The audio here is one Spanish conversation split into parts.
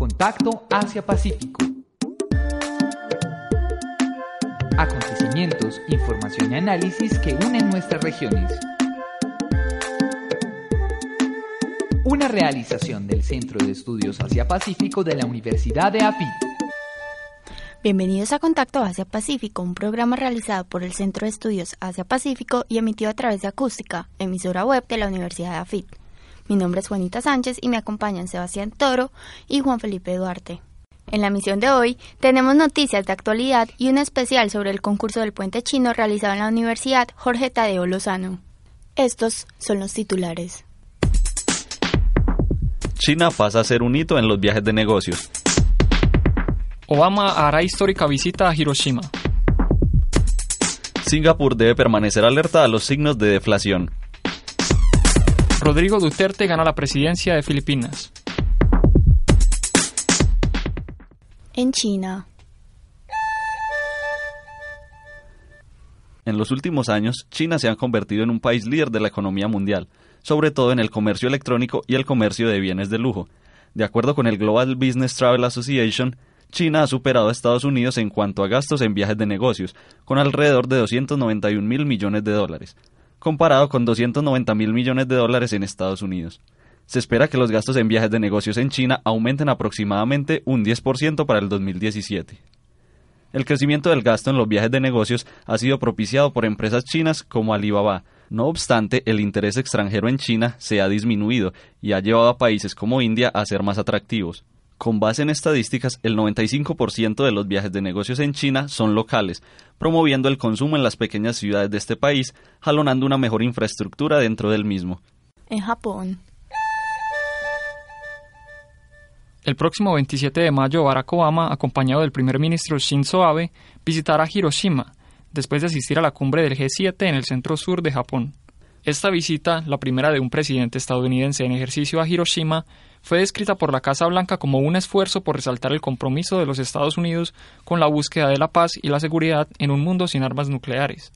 Contacto Asia-Pacífico. Acontecimientos, información y análisis que unen nuestras regiones. Una realización del Centro de Estudios Asia-Pacífico de la Universidad de AFIT. Bienvenidos a Contacto Asia Pacífico, un programa realizado por el Centro de Estudios Asia Pacífico y emitido a través de Acústica, emisora web de la Universidad de AFIT. Mi nombre es Juanita Sánchez y me acompañan Sebastián Toro y Juan Felipe Duarte. En la misión de hoy tenemos noticias de actualidad y un especial sobre el concurso del puente chino realizado en la Universidad Jorge Tadeo Lozano. Estos son los titulares. China pasa a ser un hito en los viajes de negocios. Obama hará histórica visita a Hiroshima. Singapur debe permanecer alerta a los signos de deflación. Rodrigo Duterte gana la presidencia de Filipinas. En China, En los últimos años, China se ha convertido en un país líder de la economía mundial, sobre todo en el comercio electrónico y el comercio de bienes de lujo. De acuerdo con el Global Business Travel Association, China ha superado a Estados Unidos en cuanto a gastos en viajes de negocios, con alrededor de 291 mil millones de dólares, comparado con 290 mil millones de dólares en Estados Unidos. Se espera que los gastos en viajes de negocios en China aumenten aproximadamente un 10% para el 2017. El crecimiento del gasto en los viajes de negocios ha sido propiciado por empresas chinas como Alibaba. No obstante, el interés extranjero en China se ha disminuido y ha llevado a países como India a ser más atractivos. Con base en estadísticas, el 95% de los viajes de negocios en China son locales, promoviendo el consumo en las pequeñas ciudades de este país, jalonando una mejor infraestructura dentro del mismo. en Japón, El próximo 27 de mayo, Barack Obama, acompañado del primer ministro Shinzo Abe, visitará Hiroshima, después de asistir a la cumbre del G7 en el centro sur de Japón. Esta visita, la primera de un presidente estadounidense en ejercicio a Hiroshima, fue descrita por la Casa Blanca como un esfuerzo por resaltar el compromiso de los Estados Unidos con la búsqueda de la paz y la seguridad en un mundo sin armas nucleares.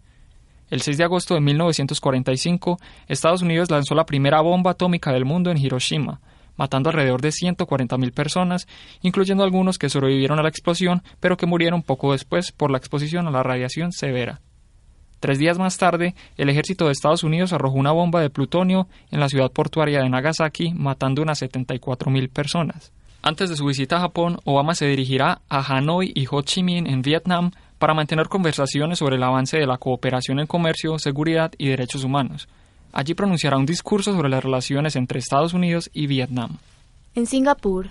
El 6 de agosto de 1945, Estados Unidos lanzó la primera bomba atómica del mundo en Hiroshima, matando alrededor de 140.000 personas, incluyendo algunos que sobrevivieron a la explosión, pero que murieron poco después por la exposición a la radiación severa. Tres días más tarde, el ejército de Estados Unidos arrojó una bomba de plutonio en la ciudad portuaria de Nagasaki, matando unas 74.000 personas. Antes de su visita a Japón, Obama se dirigirá a Hanoi y Ho Chi Minh en Vietnam para mantener conversaciones sobre el avance de la cooperación en comercio, seguridad y derechos humanos. Allí pronunciará un discurso sobre las relaciones entre Estados Unidos y Vietnam. en Singapur,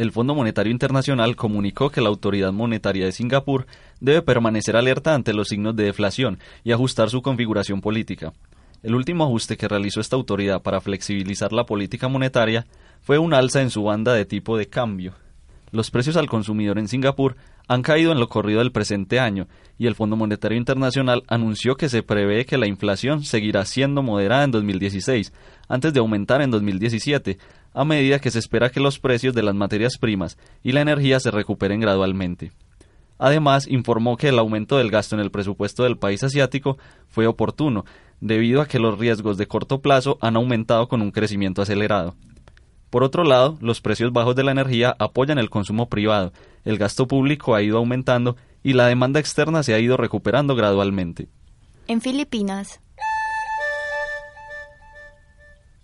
El Fondo Monetario Internacional comunicó que la autoridad monetaria de Singapur debe permanecer alerta ante los signos de deflación y ajustar su configuración política. El último ajuste que realizó esta autoridad para flexibilizar la política monetaria fue un alza en su banda de tipo de cambio. Los precios al consumidor en Singapur han caído en lo corrido del presente año y el Fondo Monetario Internacional anunció que se prevé que la inflación seguirá siendo moderada en 2016, antes de aumentar en 2017, a medida que se espera que los precios de las materias primas y la energía se recuperen gradualmente. Además, informó que el aumento del gasto en el presupuesto del país asiático fue oportuno, debido a que los riesgos de corto plazo han aumentado con un crecimiento acelerado. Por otro lado, los precios bajos de la energía apoyan el consumo privado, el gasto público ha ido aumentando y la demanda externa se ha ido recuperando gradualmente. en Filipinas,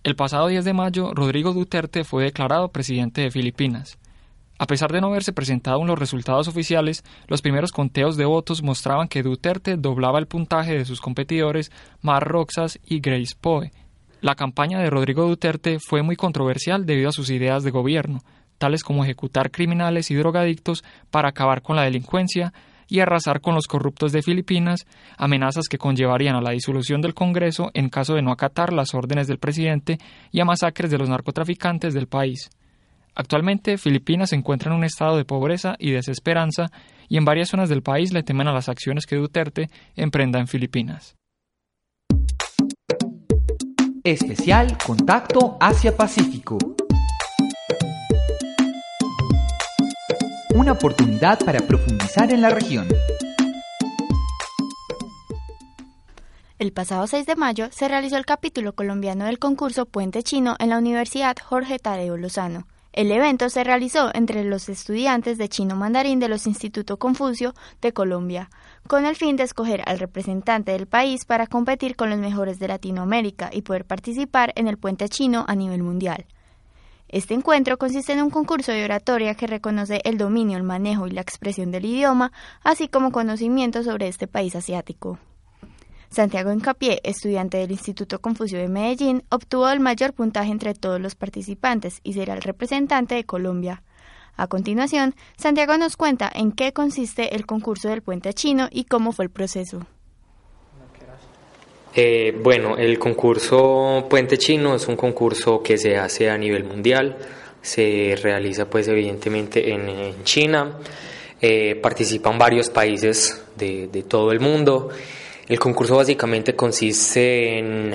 El pasado 10 de mayo, Rodrigo Duterte fue declarado presidente de Filipinas. A pesar de no haberse presentado aún los resultados oficiales, los primeros conteos de votos mostraban que Duterte doblaba el puntaje de sus competidores Mar Roxas y Grace Poe. La campaña de Rodrigo Duterte fue muy controversial debido a sus ideas de gobierno, tales como ejecutar criminales y drogadictos para acabar con la delincuencia y arrasar con los corruptos de Filipinas, amenazas que conllevarían a la disolución del Congreso en caso de no acatar las órdenes del presidente y a masacres de los narcotraficantes del país. Actualmente, Filipinas se encuentra en un estado de pobreza y desesperanza y en varias zonas del país le temen a las acciones que Duterte emprenda en Filipinas. Especial Contacto Asia-Pacífico. Una oportunidad para profundizar en la región. El pasado 6 de mayo se realizó el capítulo colombiano del concurso Puente Chino en la Universidad Jorge Tadeo Lozano. El evento se realizó entre los estudiantes de chino mandarín de los Instituto Confucio de Colombia, con el fin de escoger al representante del país para competir con los mejores de Latinoamérica y poder participar en el puente chino a nivel mundial. Este encuentro consiste en un concurso de oratoria que reconoce el dominio, el manejo y la expresión del idioma, así como conocimiento sobre este país asiático. Santiago Encapié, estudiante del Instituto Confucio de Medellín, obtuvo el mayor puntaje entre todos los participantes y será el representante de Colombia. A continuación, Santiago nos cuenta en qué consiste el concurso del puente chino y cómo fue el proceso. Eh, bueno, el concurso Puente Chino es un concurso que se hace a nivel mundial, se realiza pues evidentemente en, China, eh, participan varios países de, de todo el mundo el concurso básicamente consiste en...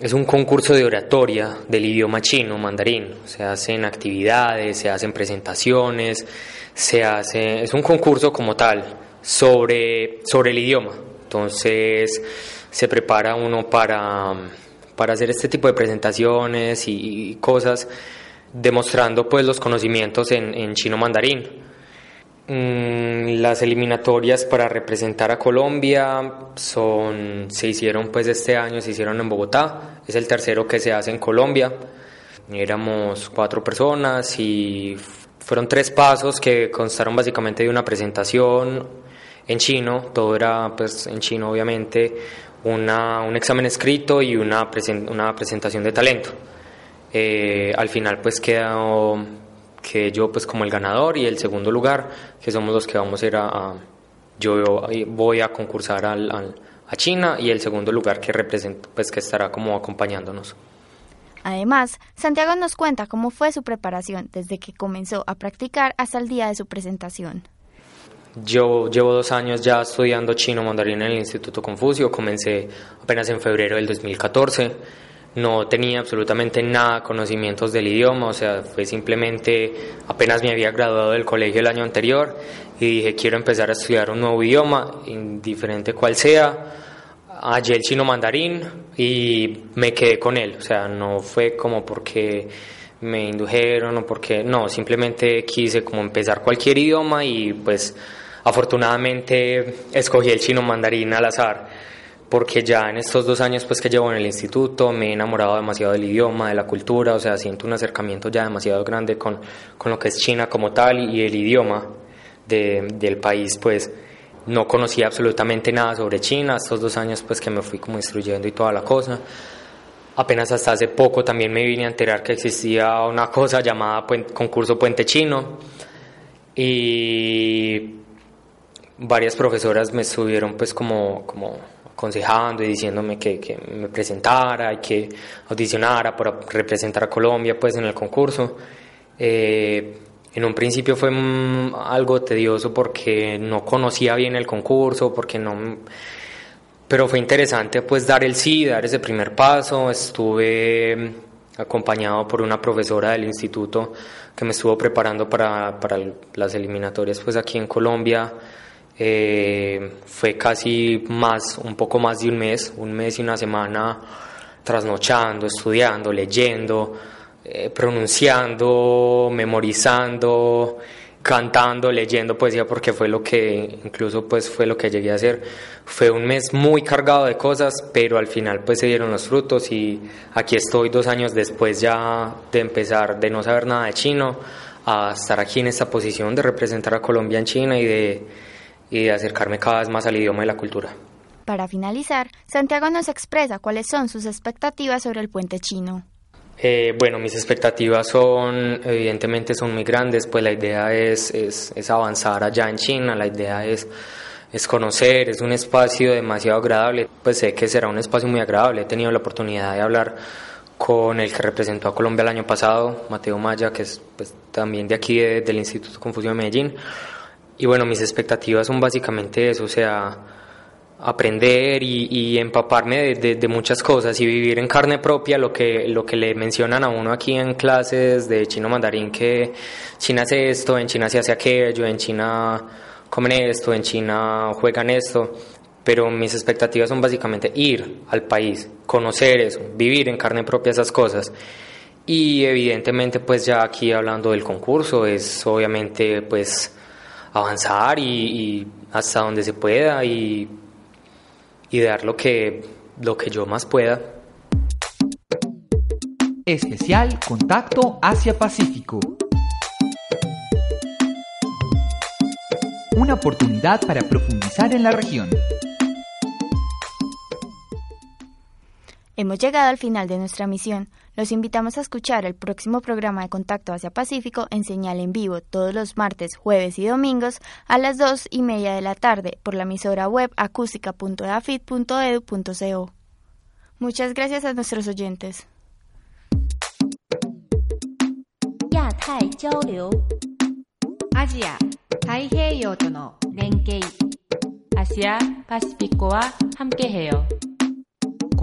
Es un concurso de oratoria del idioma chino, mandarín. Se hacen actividades, se hacen presentaciones, se hace... Es un concurso como tal sobre, sobre el idioma. Entonces se prepara uno para, para hacer este tipo de presentaciones y, cosas demostrando pues los conocimientos en, chino mandarín. Mm, las eliminatorias para representar a Colombia son, se hicieron pues este año, se hicieron en Bogotá, es el tercero que se hace en Colombia. Éramos cuatro personas y fueron tres pasos que constaron básicamente de una presentación en chino, todo era pues en chino obviamente, una, un examen escrito y una, una presentación de talento. Eh, al final pues quedó que yo pues como el ganador y el segundo lugar, que somos los que vamos a ir a, yo voy a concursar al, a China y el segundo lugar que representa pues que estará como acompañándonos. Además, Santiago nos cuenta cómo fue su preparación desde que comenzó a practicar hasta el día de su presentación. Yo llevo dos años ya estudiando chino mandarín en el Instituto Confucio, comencé apenas en febrero del 2014 no tenía absolutamente nada conocimientos del idioma, o sea, fue simplemente apenas me había graduado del colegio el año anterior y dije quiero empezar a estudiar un nuevo idioma, indiferente cual sea. Hallé el chino mandarín y me quedé con él, o sea, no fue como porque me indujeron o porque no, simplemente quise como empezar cualquier idioma y pues afortunadamente escogí el chino mandarín al azar porque ya en estos dos años pues que llevo en el instituto me he enamorado demasiado del idioma, de la cultura, o sea, siento un acercamiento ya demasiado grande con, con lo que es China como tal y, el idioma de, del país, pues no conocía absolutamente nada sobre China, estos dos años pues que me fui como instruyendo y toda la cosa. Apenas hasta hace poco también me vine a enterar que existía una cosa llamada concurso Puente Chino y varias profesoras me estuvieron pues como, como aconsejando y diciéndome que, que, me presentara y que audicionara para representar a Colombia pues en el concurso. Eh, en un principio fue algo tedioso porque no conocía bien el concurso, porque no pero fue interesante pues dar el sí, dar ese primer paso. Estuve acompañado por una profesora del instituto que me estuvo preparando para, para las eliminatorias pues aquí en Colombia. Eh, fue casi más, un poco más de un mes, un mes y una semana trasnochando, estudiando, leyendo, eh, pronunciando, memorizando, cantando, leyendo poesía porque fue lo que incluso pues fue lo que llegué a hacer. Fue un mes muy cargado de cosas, pero al final pues se dieron los frutos y aquí estoy dos años después ya de empezar de no saber nada de chino a estar aquí en esta posición de representar a Colombia en China y de y acercarme cada vez más al idioma y la cultura. Para finalizar, Santiago nos expresa cuáles son sus expectativas sobre el puente chino. Eh, bueno, mis expectativas son, evidentemente son muy grandes, pues la idea es, es, es avanzar allá en China, la idea es, es conocer, es un espacio demasiado agradable, pues sé que será un espacio muy agradable, he tenido la oportunidad de hablar con el que representó a Colombia el año pasado, Mateo Maya, que es pues, también de aquí del Instituto Confucio de Medellín. Y bueno, mis expectativas son básicamente eso, o sea, aprender y, empaparme de, muchas cosas y vivir en carne propia lo que, lo que le mencionan a uno aquí en clases de chino mandarín, que China hace esto, en China se hace aquello, en China comen esto, en China juegan esto, pero mis expectativas son básicamente ir al país, conocer eso, vivir en carne propia esas cosas. Y evidentemente pues ya aquí hablando del concurso es obviamente pues avanzar y, hasta donde se pueda y, y dar lo que, lo que yo más pueda. Especial Contacto Asia-Pacífico. Una oportunidad para profundizar en la región. Hemos llegado al final de nuestra misión. Los invitamos a escuchar el próximo programa de Contacto Hacia Pacífico en señal en vivo todos los martes, jueves y domingos a las dos y media de la tarde por la emisora web acústica.edafit.edu.co. Muchas gracias a nuestros oyentes. Asia, Asia